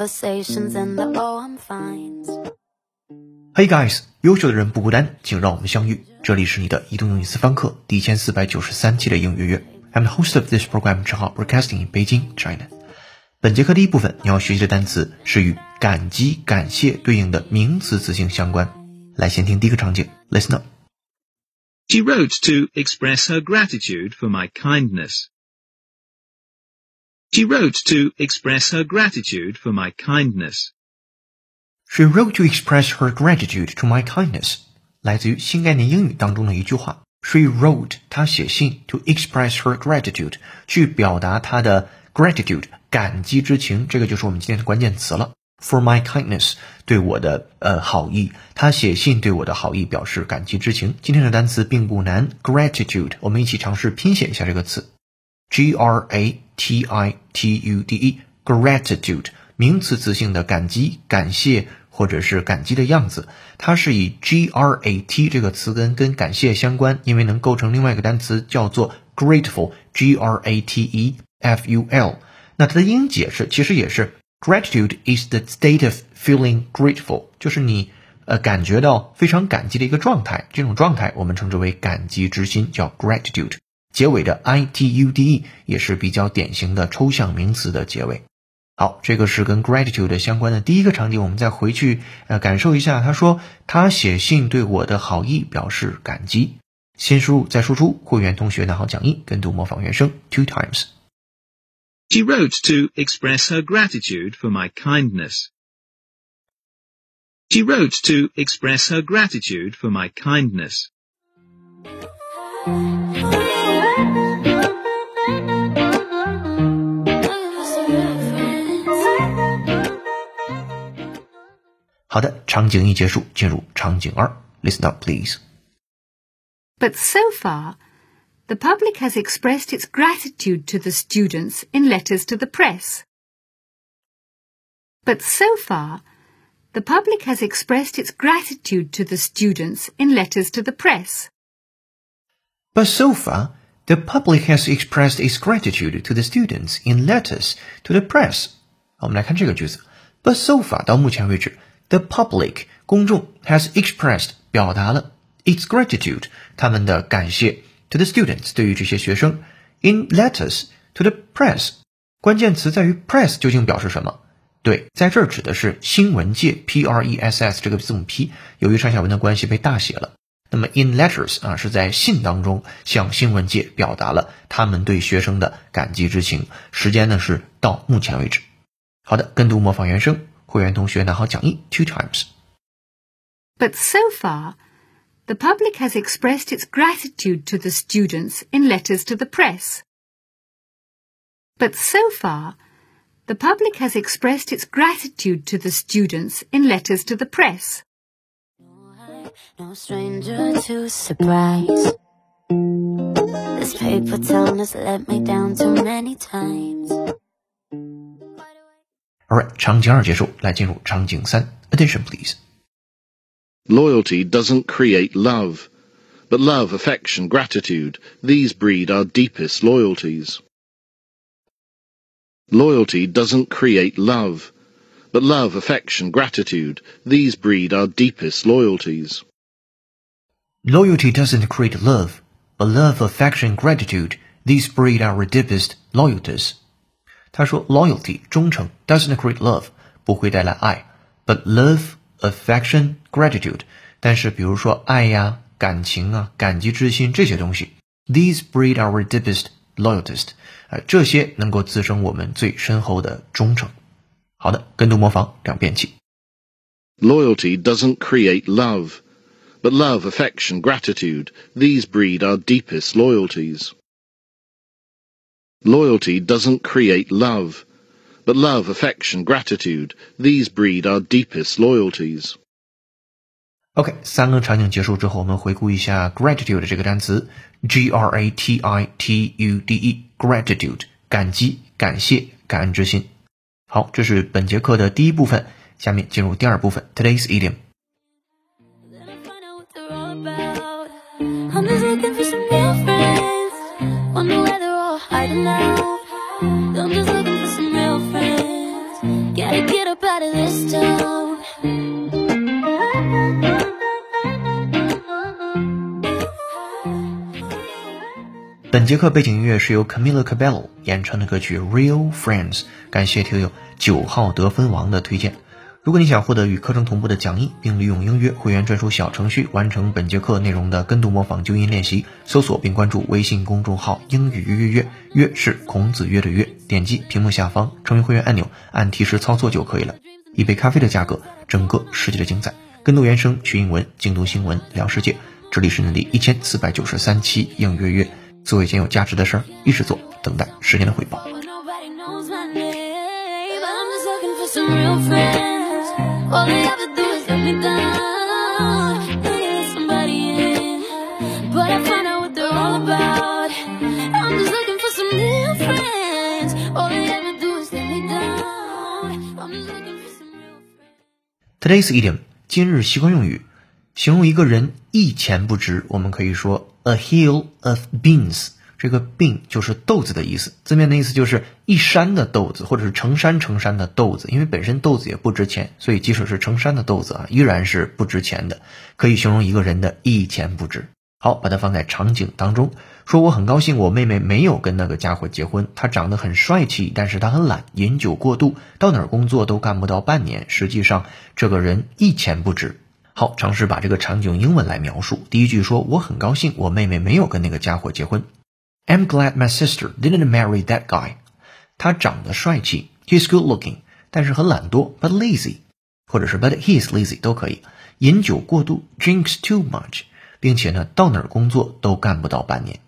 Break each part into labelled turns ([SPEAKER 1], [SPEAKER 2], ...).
[SPEAKER 1] Skip the conversations and the oh I'm fine.
[SPEAKER 2] Hey guys，优秀的人不孤单，请让我们相遇。这里是你的移动英语私房课第一千四百九十三期的英语月。I'm the host of this program，正好 broadcasting in Beijing, China。本节课第一部分你要学习的单词是与感激、感谢对应的名词词性相关。来，先听第一个场景，Listen up。
[SPEAKER 3] She wrote to express her gratitude for my kindness. She wrote to express her gratitude for my kindness.
[SPEAKER 2] She wrote to express her gratitude to my kindness，来自于新概念英语当中的一句话。She wrote，她写信 to express her gratitude，去表达她的 gratitude 感激之情。这个就是我们今天的关键词了。For my kindness，对我的呃好意，她写信对我的好意表示感激之情。今天的单词并不难，gratitude，我们一起尝试拼写一下这个词，G R A T I T U D E，gratitude，名词词性的感激、感谢。或者是感激的样子，它是以 G R A T 这个词根跟感谢相关，因为能构成另外一个单词叫做 grateful，G R A T E F U L。那它的英解释其实也是 gratitude is the state of feeling grateful，就是你呃感觉到非常感激的一个状态，这种状态我们称之为感激之心，叫 gratitude。结尾的 I T U D E 也是比较典型的抽象名词的结尾。好，这个是跟 gratitude 相关的第一个场景，我们再回去呃感受一下。他说他写信对我的好意表示感激。先输入再输出，会员同学拿好讲义，跟读模仿原声 two times。
[SPEAKER 3] She wrote to express her gratitude for my kindness. She wrote to express her gratitude for my kindness.
[SPEAKER 2] 好的，场景一结束，进入场景二。Listen up, please.
[SPEAKER 4] But so far, the public has expressed its gratitude to the students in letters to the press. But so far, the public has expressed its gratitude to the students in letters to the press.
[SPEAKER 2] But so far, the public has expressed its gratitude to the students in letters to the press. 好我们来看这个句子。But so far，到目前为止 ，the public 公众 has expressed 表达了 its gratitude 他们的感谢 to the students 对于这些学生 in letters to the press。关键词在于 press 究竟表示什么？对，在这儿指的是新闻界 p r e s s 这个字母 p，由于上下文的关系被大写了。那么 in letters 啊是在信当中向新闻界表达了他们对学生的感激之情。时间呢是到目前为止。好的，跟读模仿原声，会员同学拿好讲义 two times。
[SPEAKER 4] But so far, the public has expressed its gratitude to the students in letters to the press. But so far, the public has expressed its gratitude to the students in letters to the press.
[SPEAKER 1] No stranger to surprise. This paper town has let me down too many times.
[SPEAKER 2] Alright，场景二结束，来进入场景三。Attention please。
[SPEAKER 5] Loyalty doesn't create love, but love, affection, gratitude, these breed our deepest loyalties. Loyalty doesn't create love, but love, affection, gratitude, these breed our deepest loyalties.
[SPEAKER 2] Loyalty doesn't create love, but love, affection, gratitude, these breed our deepest loyalties. 他说，loyalty 忠诚 doesn't create love 不会带来爱，but love, affection, gratitude 但是比如说爱呀、感情啊、感激之心这些东西，these breed our deepest loyalties，呃，这些能够滋生我们最深厚的忠诚。好的，跟读模仿两遍起。
[SPEAKER 5] Loyalty doesn't create love, but love, affection, gratitude, these breed our deepest loyalties. Loyalty doesn't create love, but love, affection, gratitude, these breed our deepest loyalties.
[SPEAKER 2] OK，三个场景结束之后，我们回顾一下 gratitude 这个单词，G R A T I T U D E，gratitude，感激、感谢、感恩之心。好，这是本节课的第一部分，下面进入第二部分，Today's idiom。 本节课背景音乐是由 Camila Cabello 演唱的歌曲《Real Friends》，感谢听友九号得分王的推荐。如果你想获得与课程同步的讲义，并利用音乐会员专属小程序完成本节课内容的跟读模仿纠音练习，搜索并关注微信公众号“英语约约约”，约是孔子约的约，点击屏幕下方成为会员按钮，按提示操作就可以了。一杯咖啡的价格，整个世界的精彩。跟读原声学英文，精读新闻聊世界。这里是你的第一千四百九十三期英语约约，做一件有价值的事儿，一直做，等待时间的回报。
[SPEAKER 1] All they ever do is let me down. They let somebody in, but I find out what they're all about. I'm just looking for some real friends. All they ever do is let me down. I'm just looking for some real friends.
[SPEAKER 2] Today's idiom 今日习惯用语，形容一个人一钱不值，我们可以说 a hill of beans。 这个病就是豆子的意思，字面的意思就是一山的豆子，或者是成山成山的豆子。因为本身豆子也不值钱，所以即使是成山的豆子啊，依然是不值钱的，可以形容一个人的一钱不值。好，把它放在场景当中，说我很高兴我妹妹没有跟那个家伙结婚，他长得很帅气，但是他很懒，饮酒过度，到哪儿工作都干不到半年。实际上，这个人一钱不值。好，尝试把这个场景用英文来描述。第一句说我很高兴我妹妹没有跟那个家伙结婚。I'm glad my sister didn't marry that guy。他长得帅气，He's good looking，但是很懒惰，but lazy，或者是 but he's lazy 都可以。饮酒过度，drinks too much。并且呢，到哪儿工作都干不到半年，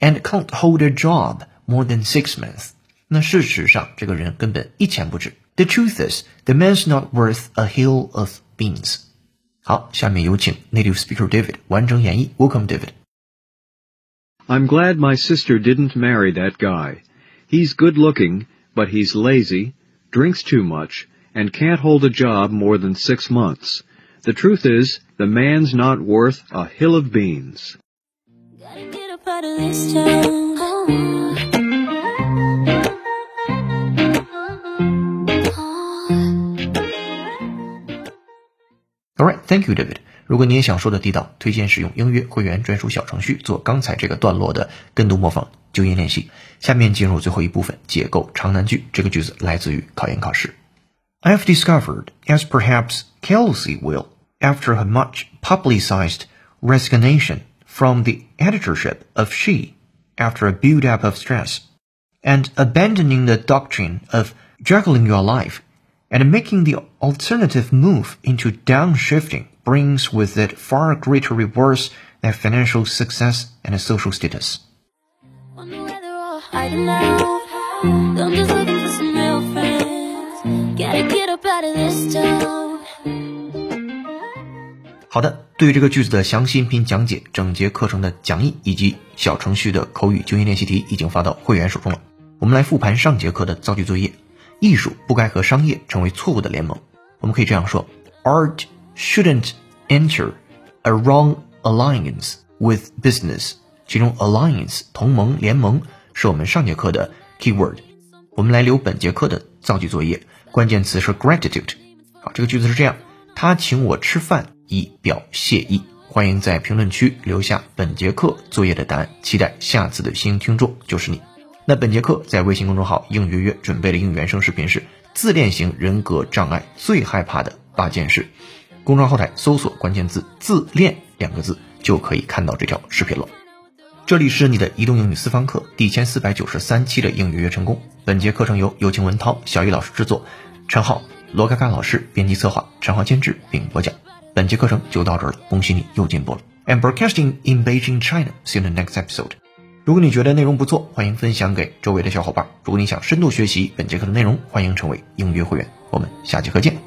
[SPEAKER 2] and can't hold a job more than six months。那事实上，这个人根本一钱不值。The truth is, the man's not worth a hill of beans。好，下面有请 native speaker David 完整演绎。Welcome, David。
[SPEAKER 6] I'm glad my sister didn't marry that guy. He's good looking, but he's lazy, drinks too much, and can't hold a job more than six months. The truth is, the man's not worth a hill of beans.
[SPEAKER 1] Gotta get up out of this.
[SPEAKER 2] All right, thank you, David. 如果你也想说的地道，推荐使用音乐会员专属小程序做刚才这个段落的跟读模仿纠音练习。下面进入最后一部分，解构长难句。这个句子来自于考研考试。I have discovered, as perhaps Kelsey will, after her much publicized resignation from the editorship of She, after a build-up of stress, and abandoning the doctrine of juggling your life and making the alternative move into downshifting Brings with it far greater rewards than financial success and social status。好的，对于这个句子的详细音频讲解，整节课程的讲义以及小程序的口语纠音练习题已经发到会员手中了。我们来复盘上节课的造句作业：艺术不该和商业成为错误的联盟。我们可以这样说：Art。Shouldn't enter a wrong alliance with business。其中 alliance 同盟、联盟是我们上节课的 keyword。我们来留本节课的造句作业，关键词是 gratitude。好，这个句子是这样：他请我吃饭以表谢意。欢迎在评论区留下本节课作业的答案，期待下次的新听众就是你。那本节课在微信公众号“应约约”准备的应原声视频是自恋型人格障碍最害怕的八件事。公众号后台搜索关键字“自恋”两个字，就可以看到这条视频了。这里是你的移动英语私房课第一千四百九十三期的应约约成功。本节课程由有请文涛、小雨老师制作，陈浩、罗嘎嘎老师编辑策划，陈浩监制并播讲。本节课程就到这儿了，恭喜你又进步了。I'm broadcasting in Beijing, China. See you in the next episode. 如果你觉得内容不错，欢迎分享给周围的小伙伴。如果你想深度学习本节课的内容，欢迎成为应约会员。我们下节课见。